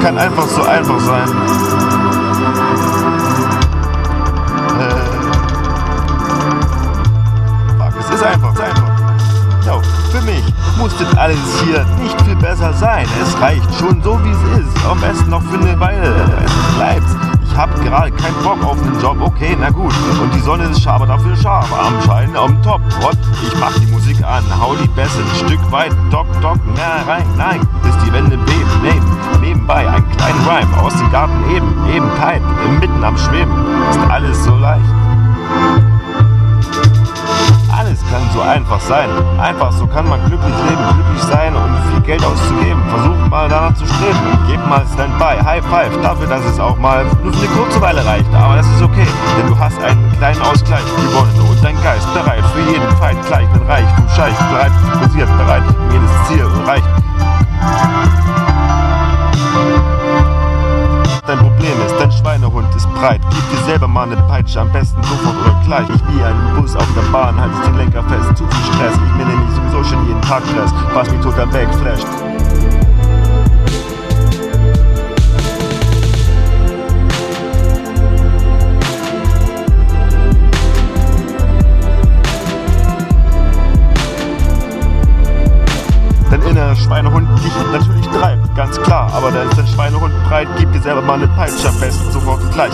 kann einfach so einfach sein. Äh, es ist einfach, für mich muss das alles hier nicht viel besser sein. Es reicht schon so, wie es ist. Am besten noch für eine Weile. Es bleibt. Ich hab gerade keinen Bock auf den Job. Okay, na gut. Und die Sonne ist scharf, dafür scharf. Am Schein, am Top. Und ich mach die Musik an. Hau die Bässe ein Stück weit. Dock, dock, na rein, nein. Bis die Wände beben. Rhyme. Aus dem Garten eben, eben kein. Mitten am Schweben. Ist alles so leicht. Alles kann so einfach sein. Einfach so kann man glücklich leben, glücklich sein und viel Geld auszugeben. Versucht mal danach zu streben. Gebt mal Standby, High Five dafür, dass es auch mal nur für eine kurze Weile reicht. Aber das ist okay, denn du hast einen kleinen Ausgleich gewonnen und dein Geist bereit für jeden Feind gleich den Reich. Du Scheich bereit, posiert bereit, Breit. Gib dir selber mal eine Peitsche, am besten sofort oder gleich. Ich wie einen Bus auf der Bahn, halte den Lenker fest. Zu viel Stress, ich mir nämlich sowieso schon jeden Tag Stress, was mich total wegflasht. Innerer Schweinehund dich natürlich treibt, ganz klar. Aber da ist dein Schweinehund breit, gib dir selber mal eine Peitsche, am besten sofort gleich.